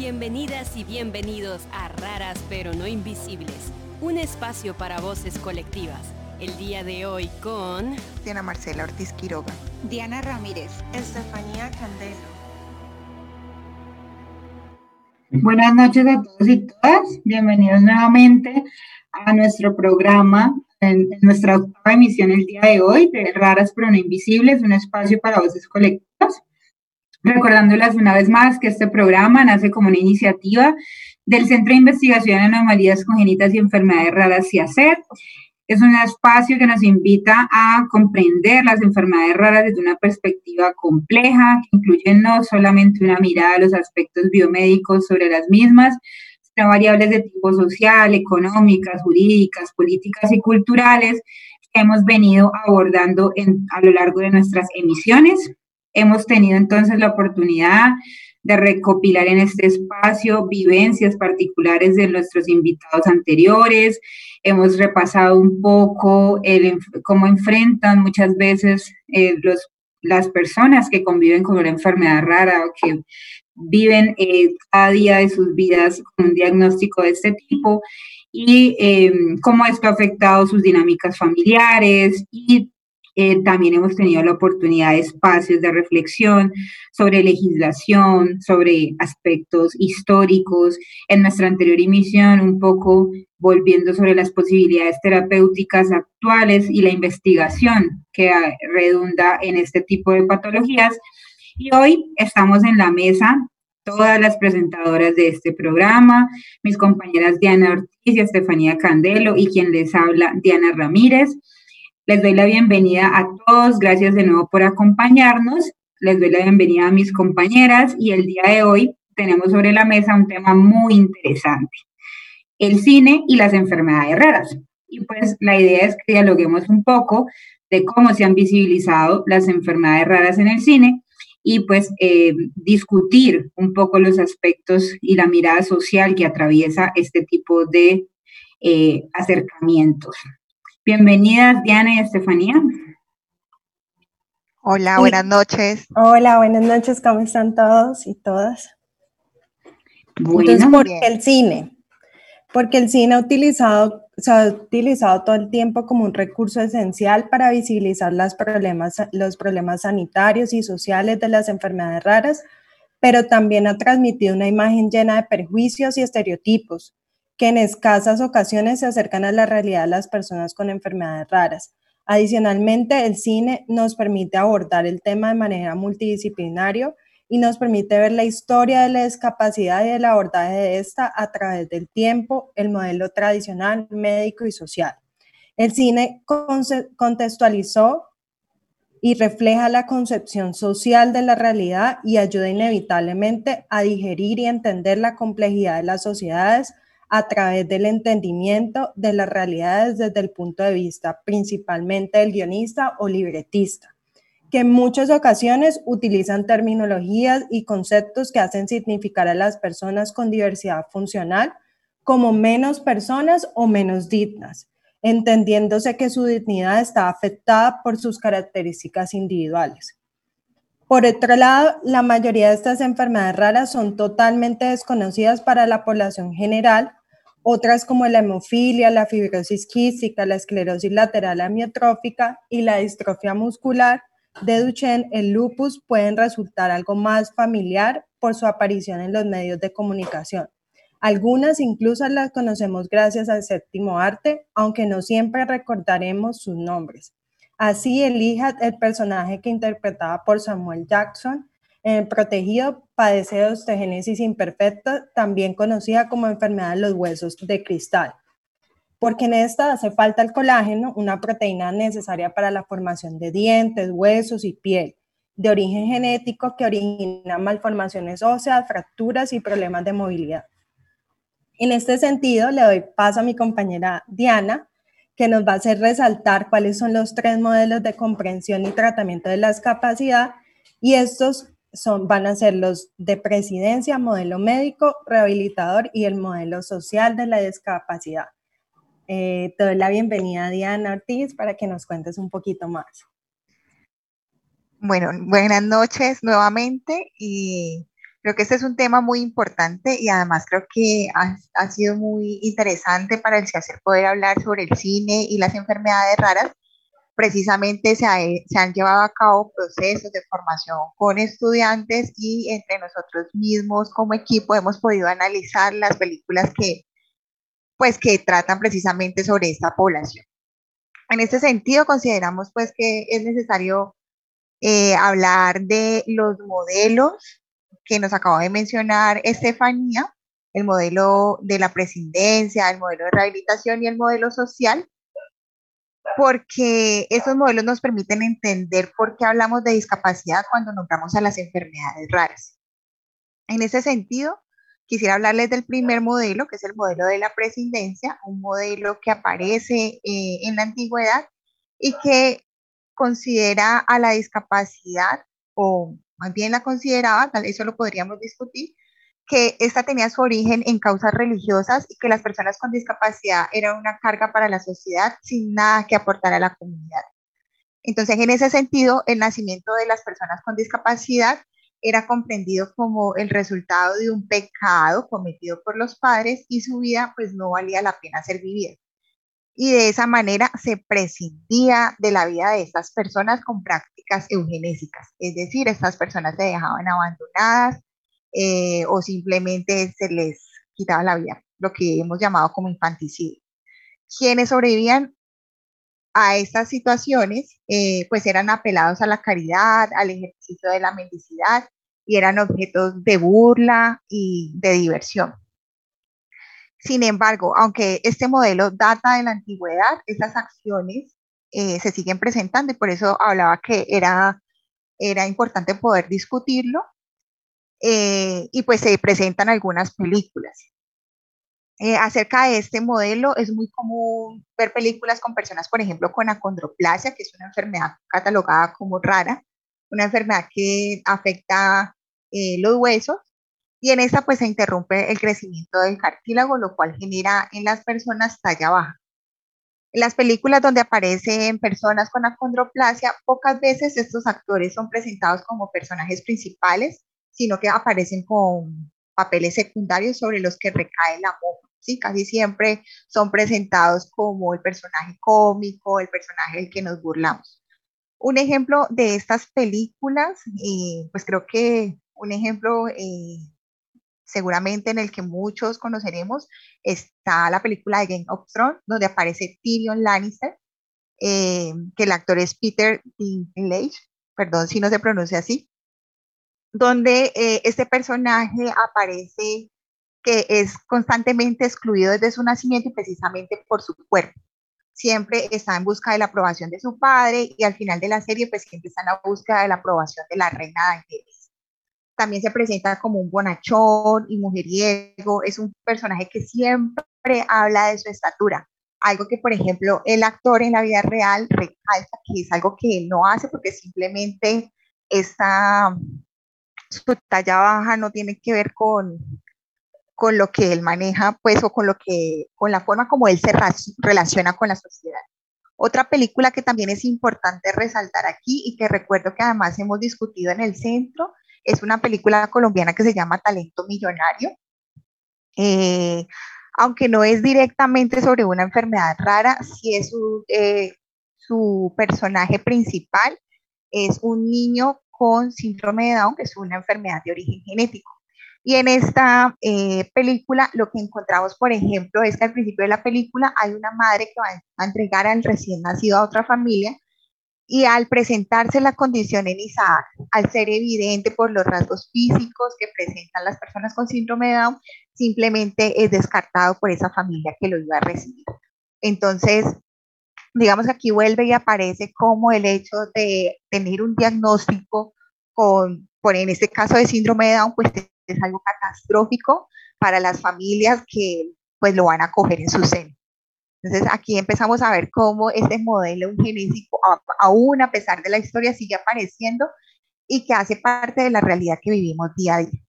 Bienvenidas y bienvenidos a Raras pero no Invisibles, un espacio para voces colectivas. El día de hoy con Diana Marcela Ortiz Quiroga, Diana Ramírez, Estefanía Candelo. Buenas noches a todos y todas. Bienvenidos nuevamente a nuestro programa, en, nuestra octava emisión el día de hoy de Raras pero no Invisibles, un espacio para voces colectivas. Recordándoles una vez más que este programa nace como una iniciativa del Centro de Investigación en Anomalías Congénitas y Enfermedades Raras CIACER. Es un espacio que nos invita a comprender las enfermedades raras desde una perspectiva compleja, que incluye no solamente una mirada a los aspectos biomédicos sobre las mismas, sino variables de tipo social, económicas, jurídicas, políticas y culturales que hemos venido abordando a lo largo de nuestras emisiones. Hemos tenido entonces la oportunidad de recopilar en este espacio vivencias particulares de nuestros invitados anteriores. Hemos repasado un poco cómo enfrentan muchas veces eh, las personas que conviven con una enfermedad rara o que viven eh, cada día de sus vidas con un diagnóstico de este tipo y eh, cómo esto ha afectado sus dinámicas familiares y eh, también hemos tenido la oportunidad de espacios de reflexión sobre legislación, sobre aspectos históricos. En nuestra anterior emisión, un poco volviendo sobre las posibilidades terapéuticas actuales y la investigación que redunda en este tipo de patologías. Y hoy estamos en la mesa todas las presentadoras de este programa, mis compañeras Diana Ortiz y Estefanía Candelo y quien les habla, Diana Ramírez. Les doy la bienvenida a todos, gracias de nuevo por acompañarnos. Les doy la bienvenida a mis compañeras y el día de hoy tenemos sobre la mesa un tema muy interesante, el cine y las enfermedades raras. Y pues la idea es que dialoguemos un poco de cómo se han visibilizado las enfermedades raras en el cine y pues eh, discutir un poco los aspectos y la mirada social que atraviesa este tipo de eh, acercamientos. Bienvenidas Diana y Estefanía. Hola, buenas noches. Hola, buenas noches, ¿cómo están todos y todas? Bueno, Entonces, ¿por qué el cine? Porque el cine ha utilizado, se ha utilizado todo el tiempo como un recurso esencial para visibilizar los problemas, los problemas sanitarios y sociales de las enfermedades raras, pero también ha transmitido una imagen llena de perjuicios y estereotipos, que en escasas ocasiones se acercan a la realidad de las personas con enfermedades raras. Adicionalmente, el cine nos permite abordar el tema de manera multidisciplinaria y nos permite ver la historia de la discapacidad y el abordaje de esta a través del tiempo, el modelo tradicional, médico y social. El cine contextualizó y refleja la concepción social de la realidad y ayuda inevitablemente a digerir y entender la complejidad de las sociedades a través del entendimiento de las realidades desde el punto de vista principalmente del guionista o libretista, que en muchas ocasiones utilizan terminologías y conceptos que hacen significar a las personas con diversidad funcional como menos personas o menos dignas, entendiéndose que su dignidad está afectada por sus características individuales. Por otro lado, la mayoría de estas enfermedades raras son totalmente desconocidas para la población general otras como la hemofilia, la fibrosis quística, la esclerosis lateral amiotrófica y la distrofia muscular de Duchenne, el lupus pueden resultar algo más familiar por su aparición en los medios de comunicación. Algunas incluso las conocemos gracias al séptimo arte, aunque no siempre recordaremos sus nombres. Así, Elijah, el personaje que interpretaba por Samuel Jackson, el protegido padece de osteogénesis imperfecta, también conocida como enfermedad de los huesos de cristal, porque en esta hace falta el colágeno, una proteína necesaria para la formación de dientes, huesos y piel, de origen genético que origina malformaciones óseas, fracturas y problemas de movilidad. En este sentido, le doy paso a mi compañera Diana, que nos va a hacer resaltar cuáles son los tres modelos de comprensión y tratamiento de la discapacidad y estos son, van a ser los de presidencia, modelo médico, rehabilitador y el modelo social de la discapacidad. Eh, te doy la bienvenida a Diana Ortiz para que nos cuentes un poquito más. Bueno, buenas noches nuevamente y Creo que este es un tema muy importante y además creo que ha, ha sido muy interesante para el CIACER poder hablar sobre el cine y las enfermedades raras. Precisamente se, se han llevado a cabo procesos de formación con estudiantes y entre nosotros mismos como equipo hemos podido analizar las películas que, pues, que tratan precisamente sobre esta población. En este sentido, consideramos pues que es necesario eh, hablar de los modelos que nos acaba de mencionar Estefanía, el modelo de la presidencia, el modelo de rehabilitación y el modelo social, porque esos modelos nos permiten entender por qué hablamos de discapacidad cuando nombramos a las enfermedades raras. En ese sentido, quisiera hablarles del primer modelo, que es el modelo de la presidencia, un modelo que aparece eh, en la antigüedad y que considera a la discapacidad o más bien la consideraba, tal eso lo podríamos discutir, que esta tenía su origen en causas religiosas y que las personas con discapacidad eran una carga para la sociedad sin nada que aportar a la comunidad. Entonces, en ese sentido, el nacimiento de las personas con discapacidad era comprendido como el resultado de un pecado cometido por los padres y su vida pues no valía la pena ser vivida y de esa manera se prescindía de la vida de estas personas con prácticas eugenésicas, es decir, estas personas se dejaban abandonadas eh, o simplemente se les quitaba la vida, lo que hemos llamado como infanticidio. Quienes sobrevivían a estas situaciones, eh, pues eran apelados a la caridad, al ejercicio de la mendicidad y eran objetos de burla y de diversión. Sin embargo, aunque este modelo data de la antigüedad, esas acciones eh, se siguen presentando y por eso hablaba que era, era importante poder discutirlo eh, y pues se presentan algunas películas. Eh, acerca de este modelo es muy común ver películas con personas, por ejemplo, con acondroplasia, que es una enfermedad catalogada como rara, una enfermedad que afecta los huesos y en esta pues se interrumpe el crecimiento del cartílago, lo cual genera en las personas talla baja. En las películas donde aparecen personas con acondroplasia, pocas veces estos actores son presentados como personajes principales, sino que aparecen con papeles secundarios sobre los que recae la moja. ¿sí? Casi siempre son presentados como el personaje cómico, el personaje del que nos burlamos. Un ejemplo de estas películas, eh, pues creo que un ejemplo eh, seguramente en el que muchos conoceremos, está la película de Game of Thrones, donde aparece Tyrion Lannister, eh, que el actor es Peter Dinklage, perdón si no se pronuncia así, donde eh, este personaje aparece que es constantemente excluido desde su nacimiento y precisamente por su cuerpo. Siempre está en busca de la aprobación de su padre y al final de la serie pues siempre está en la búsqueda de la aprobación de la reina Daenerys también se presenta como un bonachón y mujeriego, es un personaje que siempre habla de su estatura, algo que, por ejemplo, el actor en la vida real recalca que es algo que él no hace porque simplemente esta, su talla baja no tiene que ver con, con lo que él maneja, pues, o con lo que, con la forma como él se relaciona con la sociedad. Otra película que también es importante resaltar aquí y que recuerdo que además hemos discutido en el centro es una película colombiana que se llama Talento Millonario. Eh, aunque no es directamente sobre una enfermedad rara, sí es su, eh, su personaje principal, es un niño con síndrome de Down, que es una enfermedad de origen genético. Y en esta eh, película lo que encontramos, por ejemplo, es que al principio de la película hay una madre que va a entregar al recién nacido a otra familia y al presentarse la condición en Isaac, al ser evidente por los rasgos físicos que presentan las personas con síndrome de Down, simplemente es descartado por esa familia que lo iba a recibir. Entonces, digamos que aquí vuelve y aparece como el hecho de tener un diagnóstico con, por en este caso de síndrome de Down, pues es algo catastrófico para las familias que pues lo van a coger en su seno. Entonces aquí empezamos a ver cómo este modelo eugenésico, aún a pesar de la historia, sigue apareciendo y que hace parte de la realidad que vivimos día a día.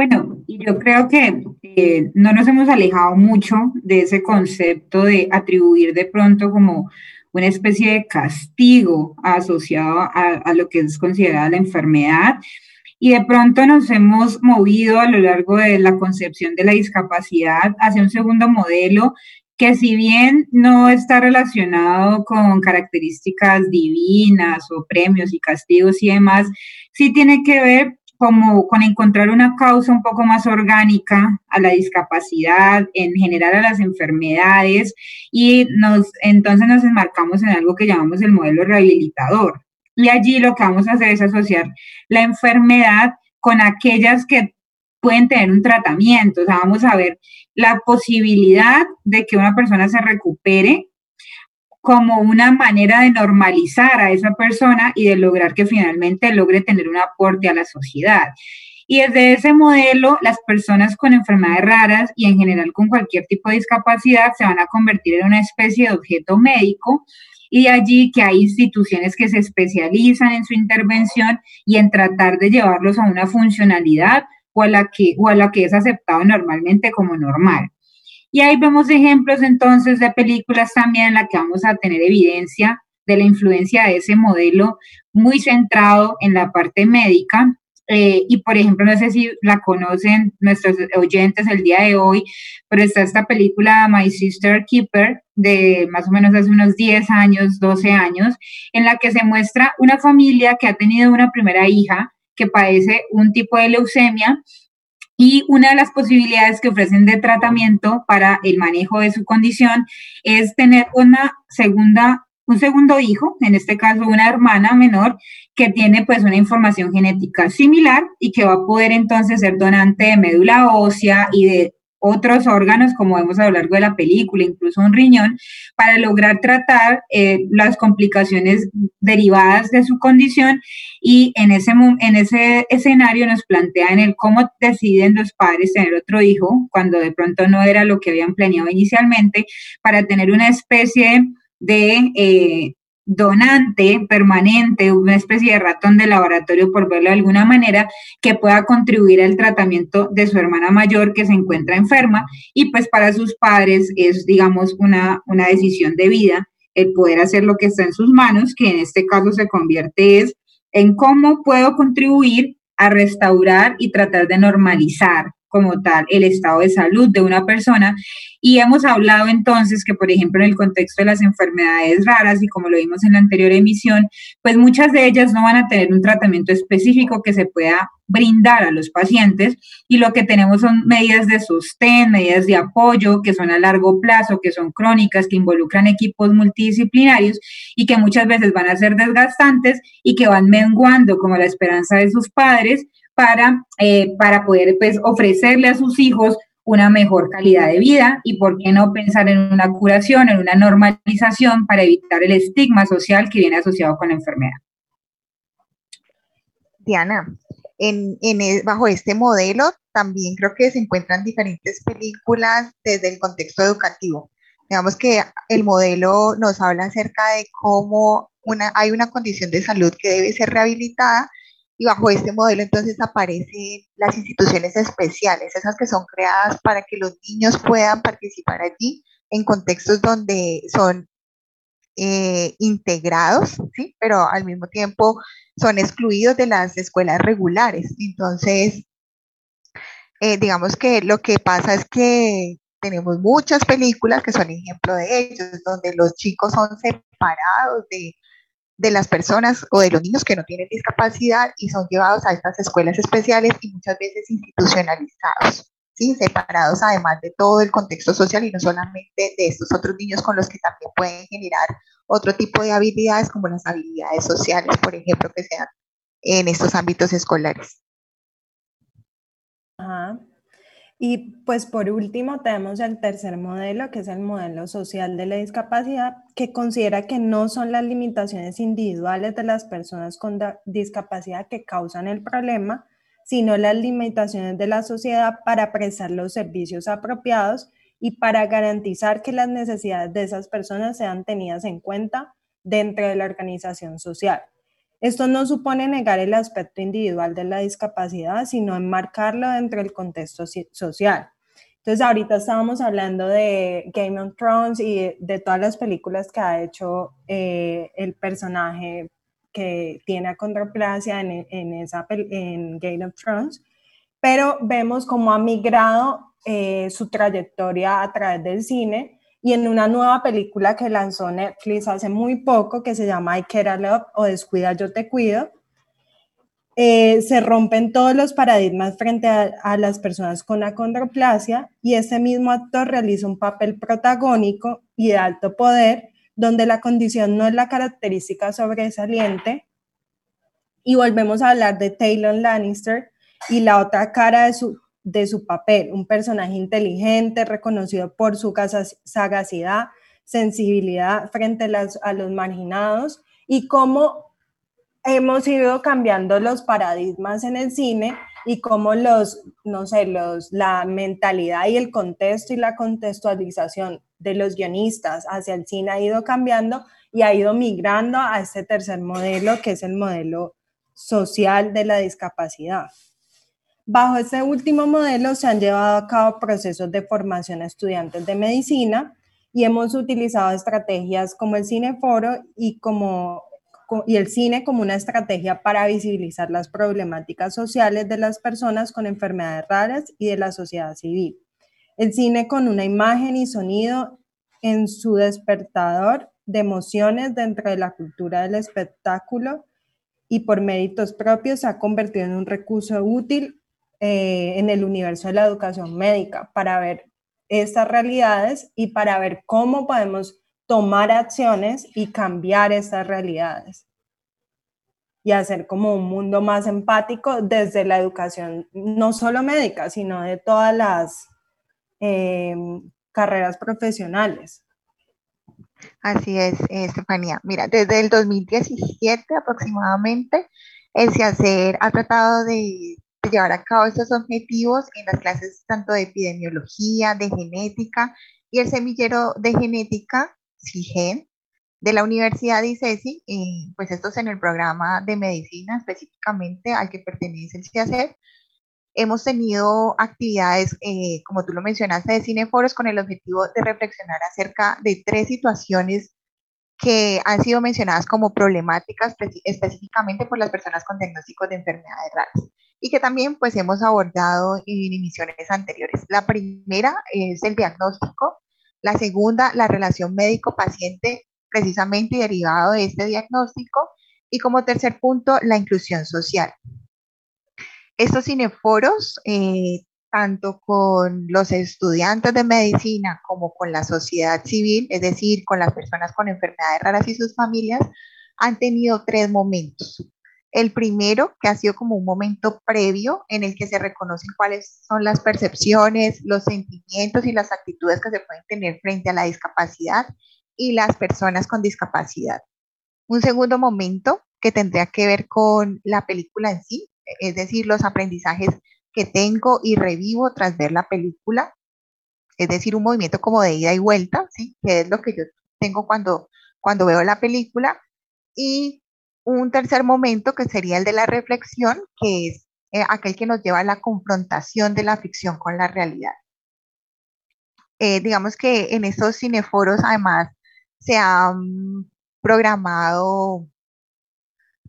Bueno, yo creo que eh, no nos hemos alejado mucho de ese concepto de atribuir de pronto como una especie de castigo asociado a, a lo que es considerada la enfermedad. Y de pronto nos hemos movido a lo largo de la concepción de la discapacidad hacia un segundo modelo que si bien no está relacionado con características divinas o premios y castigos y demás, sí tiene que ver como con encontrar una causa un poco más orgánica a la discapacidad, en general a las enfermedades, y nos, entonces nos enmarcamos en algo que llamamos el modelo rehabilitador. Y allí lo que vamos a hacer es asociar la enfermedad con aquellas que pueden tener un tratamiento. O sea, vamos a ver la posibilidad de que una persona se recupere como una manera de normalizar a esa persona y de lograr que finalmente logre tener un aporte a la sociedad. Y desde ese modelo, las personas con enfermedades raras y en general con cualquier tipo de discapacidad se van a convertir en una especie de objeto médico y allí que hay instituciones que se especializan en su intervención y en tratar de llevarlos a una funcionalidad o a la que, o a la que es aceptado normalmente como normal. Y ahí vemos ejemplos entonces de películas también en las que vamos a tener evidencia de la influencia de ese modelo muy centrado en la parte médica. Eh, y por ejemplo, no sé si la conocen nuestros oyentes el día de hoy, pero está esta película My Sister Keeper de más o menos hace unos 10 años, 12 años, en la que se muestra una familia que ha tenido una primera hija que padece un tipo de leucemia y una de las posibilidades que ofrecen de tratamiento para el manejo de su condición es tener una segunda, un segundo hijo, en este caso una hermana menor, que tiene pues una información genética similar y que va a poder entonces ser donante de médula ósea y de otros órganos, como vemos a lo largo de la película, incluso un riñón, para lograr tratar eh, las complicaciones derivadas de su condición. Y en ese, en ese escenario nos plantean el cómo deciden los padres tener otro hijo, cuando de pronto no era lo que habían planeado inicialmente, para tener una especie de eh, donante permanente, una especie de ratón de laboratorio, por verlo de alguna manera, que pueda contribuir al tratamiento de su hermana mayor que se encuentra enferma. Y pues para sus padres es, digamos, una, una decisión de vida el poder hacer lo que está en sus manos, que en este caso se convierte es en cómo puedo contribuir a restaurar y tratar de normalizar como tal el estado de salud de una persona. Y hemos hablado entonces que, por ejemplo, en el contexto de las enfermedades raras, y como lo vimos en la anterior emisión, pues muchas de ellas no van a tener un tratamiento específico que se pueda brindar a los pacientes y lo que tenemos son medidas de sostén, medidas de apoyo que son a largo plazo, que son crónicas, que involucran equipos multidisciplinarios y que muchas veces van a ser desgastantes y que van menguando como la esperanza de sus padres para, eh, para poder pues, ofrecerle a sus hijos una mejor calidad de vida y por qué no pensar en una curación, en una normalización para evitar el estigma social que viene asociado con la enfermedad. Diana, en, en, e, bajo este modelo también creo que se encuentran diferentes películas desde el contexto educativo. Digamos que el modelo nos habla acerca de cómo una, hay una condición de salud que debe ser rehabilitada y bajo este modelo entonces aparecen las instituciones especiales, esas que son creadas para que los niños puedan participar allí en contextos donde son eh, integrados, ¿sí? pero al mismo tiempo son excluidos de las escuelas regulares. Entonces, eh, digamos que lo que pasa es que tenemos muchas películas que son ejemplo de ellos, donde los chicos son separados de, de las personas o de los niños que no tienen discapacidad y son llevados a estas escuelas especiales y muchas veces institucionalizados, ¿sí? separados además de todo el contexto social y no solamente de estos otros niños con los que también pueden generar otro tipo de habilidades como las habilidades sociales, por ejemplo, que sean en estos ámbitos escolares. Ajá. Y pues por último tenemos el tercer modelo, que es el modelo social de la discapacidad, que considera que no son las limitaciones individuales de las personas con discapacidad que causan el problema, sino las limitaciones de la sociedad para prestar los servicios apropiados y para garantizar que las necesidades de esas personas sean tenidas en cuenta dentro de la organización social. Esto no supone negar el aspecto individual de la discapacidad, sino enmarcarlo dentro del contexto social. Entonces, ahorita estábamos hablando de Game of Thrones y de todas las películas que ha hecho eh, el personaje que tiene acondroplasia en, en, esa, en Game of Thrones, pero vemos cómo ha migrado eh, su trayectoria a través del cine y en una nueva película que lanzó Netflix hace muy poco que se llama I Care a Love o Descuida, yo te cuido, eh, se rompen todos los paradigmas frente a, las personas con acondroplasia y ese mismo actor realiza un papel protagónico y de alto poder donde la condición no es la característica sobresaliente. Y volvemos a hablar de Taylor Lannister y la otra cara de su, de su papel, un personaje inteligente, reconocido por su sagacidad, sensibilidad frente a, los marginados y cómo hemos ido cambiando los paradigmas en el cine y cómo los, no sé, los, la mentalidad y el contexto y la contextualización de los guionistas hacia el cine ha ido cambiando y ha ido migrando a este tercer modelo, que es el modelo social de la discapacidad. Bajo este último modelo se han llevado a cabo procesos de formación a estudiantes de medicina y hemos utilizado estrategias como el cineforo y como y el cine como una estrategia para visibilizar las problemáticas sociales de las personas con enfermedades raras y de la sociedad civil. El cine con una imagen y sonido en su despertador de emociones dentro de la cultura del espectáculo y por méritos propios se ha convertido en un recurso útil eh, en el universo de la educación médica para ver estas realidades y para ver cómo podemos tomar acciones y cambiar estas realidades y hacer como un mundo más empático desde la educación, no solo médica, sino de todas las eh, carreras profesionales. Así es, Estefanía. Mira, desde el 2017 aproximadamente, el CIACER ha tratado de llevar a cabo estos objetivos en las clases tanto de epidemiología, de genética y el semillero de genética CIGEN de la Universidad de ICESI, y pues esto es en el programa de medicina específicamente al que pertenece el CIACER. Hemos tenido actividades, eh, como tú lo mencionaste, de cineforos con el objetivo de reflexionar acerca de tres situaciones que han sido mencionadas como problemáticas específicamente por las personas con diagnósticos de enfermedades raras y que también pues hemos abordado en emisiones anteriores. La primera es el diagnóstico, la segunda, la relación médico-paciente precisamente derivado de este diagnóstico. Y como tercer punto, la inclusión social. Estos cineforos, eh, tanto con los estudiantes de medicina como con la sociedad civil, es decir, con las personas con enfermedades raras y sus familias, han tenido tres momentos. El primero, que ha sido como un momento previo en el que se reconocen cuáles son las percepciones, los sentimientos y las actitudes que se pueden tener frente a la discapacidad y las personas con discapacidad. Un segundo momento que tendría que ver con la película en sí, es decir, los aprendizajes que tengo y revivo tras ver la película, es decir, un movimiento como de ida y vuelta, ¿sí? que es lo que yo tengo cuando, cuando veo la película. Y un tercer momento que sería el de la reflexión, que es eh, aquel que nos lleva a la confrontación de la ficción con la realidad. Eh, digamos que en estos cineforos, además, se han programado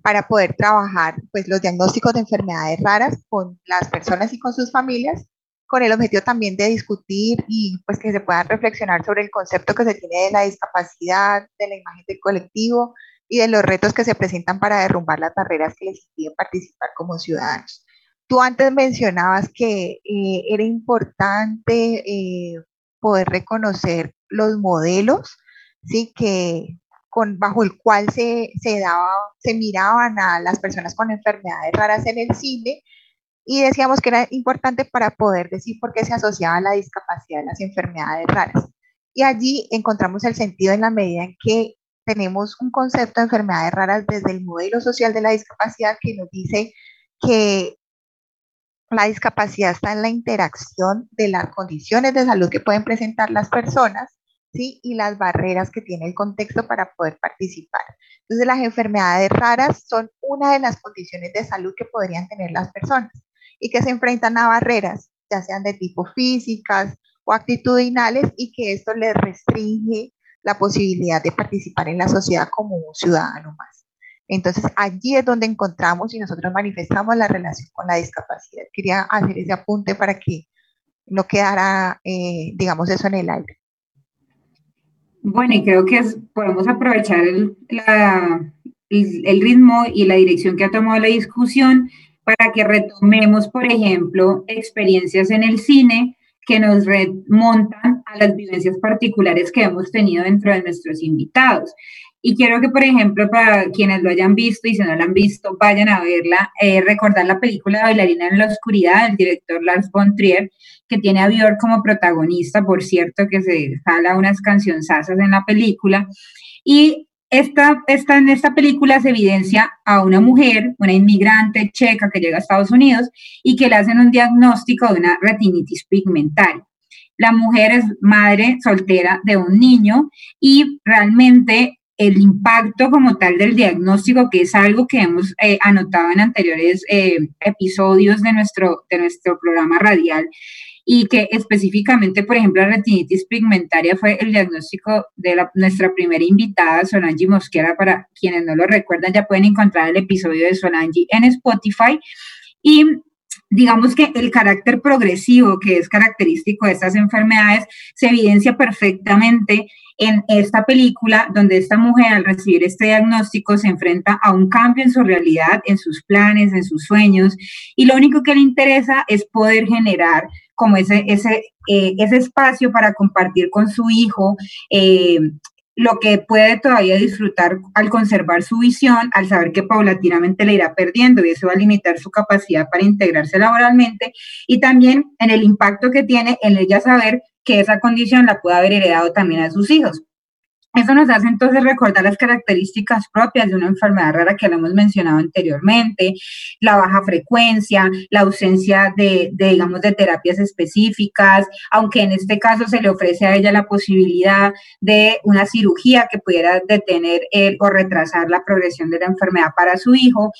para poder trabajar pues, los diagnósticos de enfermedades raras con las personas y con sus familias, con el objetivo también de discutir y pues que se puedan reflexionar sobre el concepto que se tiene de la discapacidad, de la imagen del colectivo y de los retos que se presentan para derrumbar las barreras que les impiden participar como ciudadanos. Tú antes mencionabas que eh, era importante eh, poder reconocer los modelos ¿sí? que con, bajo el cual se, se, daba, se miraban a las personas con enfermedades raras en el cine y decíamos que era importante para poder decir por qué se asociaba la discapacidad a las enfermedades raras. Y allí encontramos el sentido en la medida en que tenemos un concepto de enfermedades raras desde el modelo social de la discapacidad que nos dice que la discapacidad está en la interacción de las condiciones de salud que pueden presentar las personas y las barreras que tiene el contexto para poder participar. Entonces, las enfermedades raras son una de las condiciones de salud que podrían tener las personas y que se enfrentan a barreras, ya sean de tipo físicas o actitudinales, y que esto les restringe la posibilidad de participar en la sociedad como un ciudadano más. Entonces allí es donde encontramos y nosotros manifestamos la relación con la discapacidad. Quería hacer ese apunte para que no quedara, eh, digamos, eso en el aire. Bueno, y creo que podemos aprovechar el, el, ritmo y la dirección que ha tomado la discusión para que retomemos, por ejemplo, experiencias en el cine que nos remontan a las vivencias particulares que hemos tenido dentro de nuestros invitados. Y quiero que, por ejemplo, para quienes lo hayan visto y si no lo han visto, vayan a verla, eh, recordar la película Bailarina en la Oscuridad del director Lars von Trier, que tiene a Björk como protagonista, por cierto, que se jala unas cancionzazas en la película. Y esta, esta, en esta película se evidencia a una mujer, una inmigrante checa que llega a Estados Unidos y que le hacen un diagnóstico de una retinitis pigmentaria. La mujer es madre soltera de un niño y realmente el impacto como tal del diagnóstico, que es algo que hemos eh, anotado en anteriores eh, episodios de nuestro, de nuestro programa radial, y que específicamente, por ejemplo, la retinitis pigmentaria fue el diagnóstico de la, nuestra primera invitada, Solange Mosquera, para quienes no lo recuerdan, ya pueden encontrar el episodio de Solange en Spotify. Y digamos que el carácter progresivo que es característico de estas enfermedades se evidencia perfectamente en esta película, donde esta mujer al recibir este diagnóstico se enfrenta a un cambio en su realidad, en sus planes, en sus sueños, y lo único que le interesa es poder generar como ese, ese, eh, ese espacio para compartir con su hijo eh, lo que puede todavía disfrutar al conservar su visión, al saber que paulatinamente le irá perdiendo y eso va a limitar su capacidad para integrarse laboralmente y también en el impacto que tiene en ella saber que esa condición la puede haber heredado también a sus hijos. Eso nos hace entonces recordar las características propias de una enfermedad rara que hemos mencionado anteriormente, la baja frecuencia, la ausencia de, digamos, de terapias específicas, aunque en este caso se le ofrece a ella la posibilidad de una cirugía que pudiera detener o retrasar la progresión de la enfermedad para su hijo,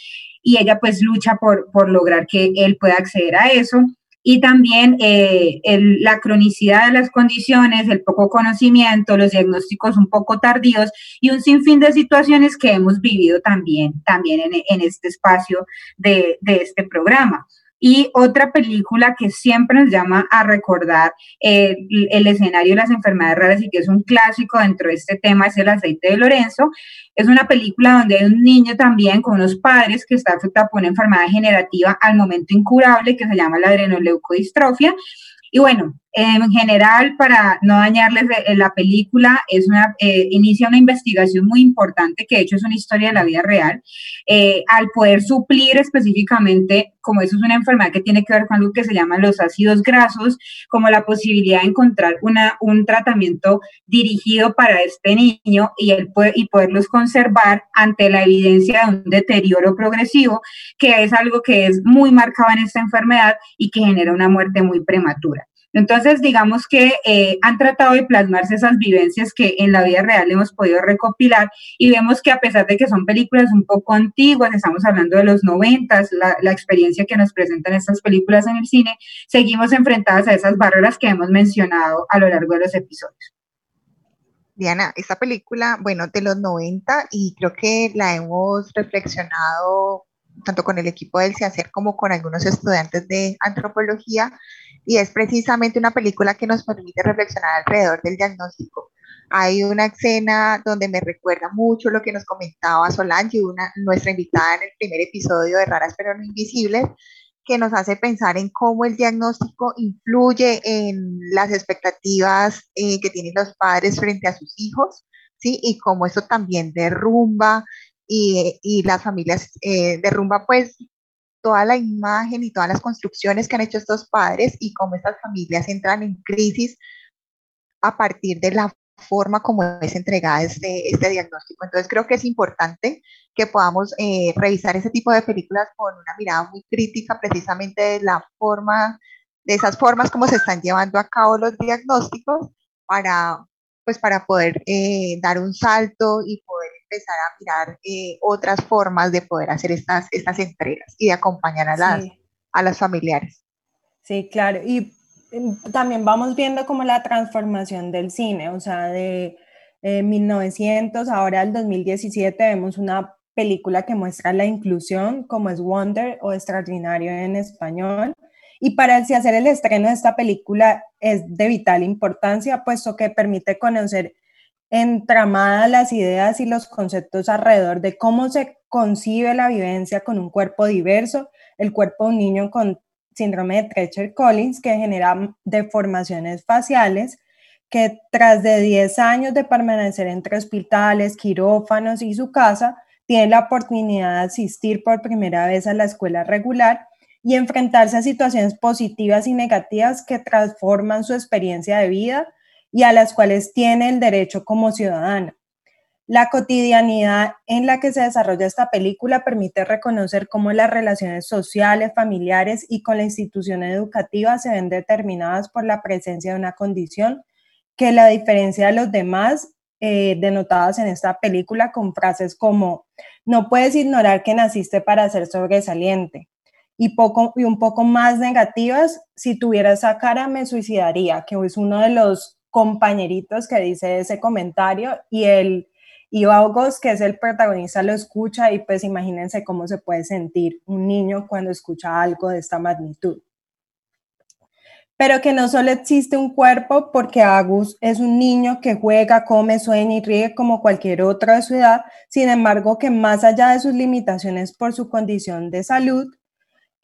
y ella pues lucha por, por lograr que él pueda acceder a eso y también eh, la cronicidad de las condiciones, el poco conocimiento, los diagnósticos un poco tardíos y un sinfín de situaciones que hemos vivido también, también en, este espacio de, de este programa. Y otra película que siempre nos llama a recordar eh, el escenario de las enfermedades raras y que es un clásico dentro de este tema es El aceite de Lorenzo. Es una película donde hay un niño también con unos padres que está afectado por una enfermedad generativa al momento incurable que se llama la adrenoleucodistrofia. Y bueno, en general, para no dañarles la película, es una, eh, inicia una investigación muy importante, que de hecho es una historia de la vida real, eh, al poder suplir específicamente, como eso es una enfermedad que tiene que ver con algo que se llaman los ácidos grasos, como la posibilidad de encontrar una, un tratamiento dirigido para este niño y, el, y poderlos conservar ante la evidencia de un deterioro progresivo, que es algo que es muy marcado en esta enfermedad y que genera una muerte muy prematura. Entonces, digamos que eh, han tratado de plasmarse esas vivencias que en la vida real hemos podido recopilar y vemos que a pesar de que son películas un poco antiguas, estamos hablando de los noventas, la, la experiencia que nos presentan estas películas en el cine, seguimos enfrentadas a esas barreras que hemos mencionado a lo largo de los episodios. Diana, esta película, bueno, de los 90 y creo que la hemos reflexionado tanto con el equipo del CIACER como con algunos estudiantes de antropología y es precisamente una película que nos permite reflexionar alrededor del diagnóstico. Hay una escena donde me recuerda mucho lo que nos comentaba Solange, una, nuestra invitada en el primer episodio de Raras pero no Invisibles, que nos hace pensar en cómo el diagnóstico influye en las expectativas eh, que tienen los padres frente a sus hijos, ¿sí? Y cómo eso también derrumba y, y las familias eh, derrumba pues toda la imagen y todas las construcciones que han hecho estos padres y cómo estas familias entran en crisis a partir de la forma como es entregada este, este diagnóstico. Entonces creo que es importante que podamos eh, revisar ese tipo de películas con una mirada muy crítica precisamente de la forma, de esas formas como se están llevando a cabo los diagnósticos para, pues para poder eh, dar un salto y poder empezar a mirar eh, otras formas de poder hacer estas, estas entregas y de acompañar a las, a las familiares. Sí, claro. Y mm, también vamos viendo como la transformación del cine, o sea, de 1900, ahora al 2017 vemos una película que muestra la inclusión, como es Wonder o Extraordinario en español. Y para si hacer el estreno de esta película es de vital importancia, puesto que permite conocer entramadas las ideas y los conceptos alrededor de cómo se concibe la vivencia con un cuerpo diverso, el cuerpo de un niño con síndrome de Treacher-Collins, que genera deformaciones faciales, que tras de 10 años de permanecer entre hospitales, quirófanos y su casa, tiene la oportunidad de asistir por primera vez a la escuela regular y enfrentarse a situaciones positivas y negativas que transforman su experiencia de vida y a las cuales tiene el derecho como ciudadano. La cotidianidad en la que se desarrolla esta película permite reconocer cómo las relaciones sociales, familiares y con la institución educativa se ven determinadas por la presencia de una condición que la diferencia de los demás, eh, denotadas en esta película con frases como, no puedes ignorar que naciste para ser sobresaliente. Y, poco, y un poco más negativas, si tuviera esa cara me suicidaría, que es uno de los compañeritos que dice ese comentario y el y August, que es el protagonista, lo escucha y pues imagínense cómo se puede sentir un niño cuando escucha algo de esta magnitud. Pero que no solo existe un cuerpo, porque Agus es un niño que juega, come, sueña y ríe como cualquier otro de su edad, sin embargo que más allá de sus limitaciones por su condición de salud,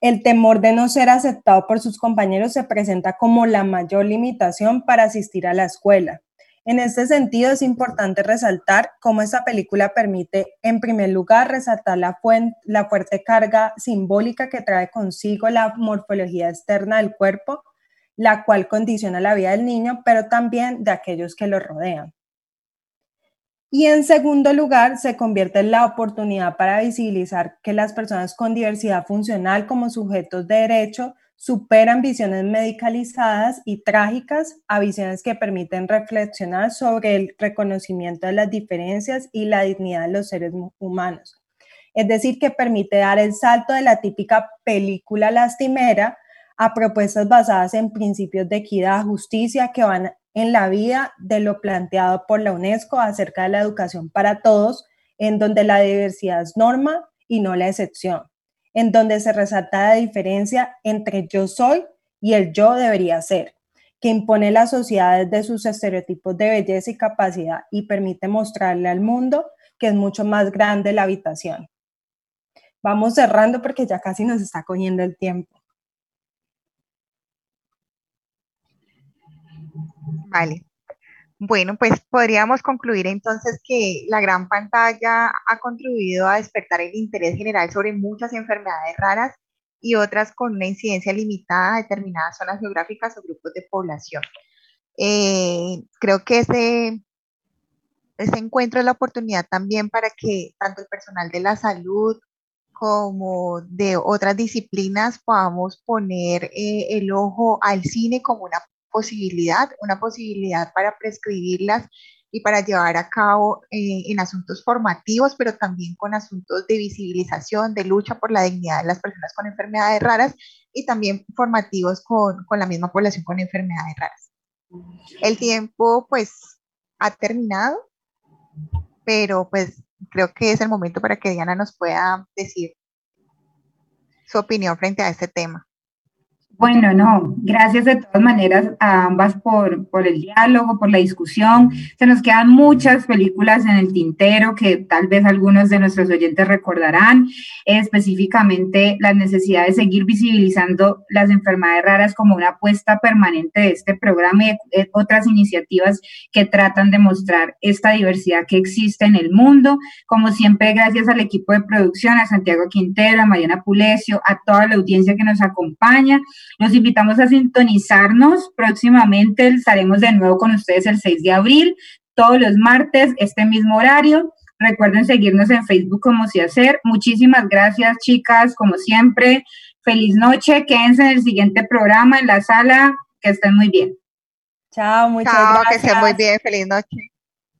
el temor de no ser aceptado por sus compañeros se presenta como la mayor limitación para asistir a la escuela. En este sentido, es importante resaltar cómo esta película permite, en primer lugar, resaltar la, la fuerte carga simbólica que trae consigo la morfología externa del cuerpo, la cual condiciona la vida del niño, pero también de aquellos que lo rodean. Y en segundo lugar, se convierte en la oportunidad para visibilizar que las personas con diversidad funcional como sujetos de derecho superan visiones medicalizadas y trágicas a visiones que permiten reflexionar sobre el reconocimiento de las diferencias y la dignidad de los seres humanos. Es decir, que permite dar el salto de la típica película lastimera a propuestas basadas en principios de equidad, justicia que van en la vida de lo planteado por la UNESCO acerca de la educación para todos, en donde la diversidad es norma y no la excepción en donde se resalta la diferencia entre yo soy y el yo debería ser, que impone la sociedad desde sus estereotipos de belleza y capacidad y permite mostrarle al mundo que es mucho más grande la habitación. Vamos cerrando porque ya casi nos está cogiendo el tiempo. Vale. Bueno, pues podríamos concluir entonces que la gran pantalla ha contribuido a despertar el interés general sobre muchas enfermedades raras y otras con una incidencia limitada a determinadas zonas geográficas o grupos de población. Eh, creo que ese, ese encuentro es la oportunidad también para que tanto el personal de la salud como de otras disciplinas podamos poner eh, el ojo al cine como una posibilidad, una posibilidad para prescribirlas y para llevar a cabo eh, en asuntos formativos, pero también con asuntos de visibilización, de lucha por la dignidad de las personas con enfermedades raras y también formativos con, con la misma población con enfermedades raras. El tiempo pues ha terminado, pero pues creo que es el momento para que Diana nos pueda decir su opinión frente a este tema. Bueno, no, gracias de todas maneras a ambas por, por, el diálogo, por la discusión. Se nos quedan muchas películas en el tintero que tal vez algunos de nuestros oyentes recordarán, específicamente la necesidad de seguir visibilizando las enfermedades raras como una apuesta permanente de este programa y otras iniciativas que tratan de mostrar esta diversidad que existe en el mundo. Como siempre, gracias al equipo de producción, a Santiago Quintero, a Mariana Pulecio, a toda la audiencia que nos acompaña. Los invitamos a sintonizarnos. Próximamente estaremos de nuevo con ustedes el 6 de abril, todos los martes, este mismo horario. Recuerden seguirnos en Facebook como si hacer. Muchísimas gracias, chicas, como siempre. Feliz noche. Quédense en el siguiente programa en la sala. Que estén muy bien. Chao, muchas Chao, que estén muy bien. Feliz noche.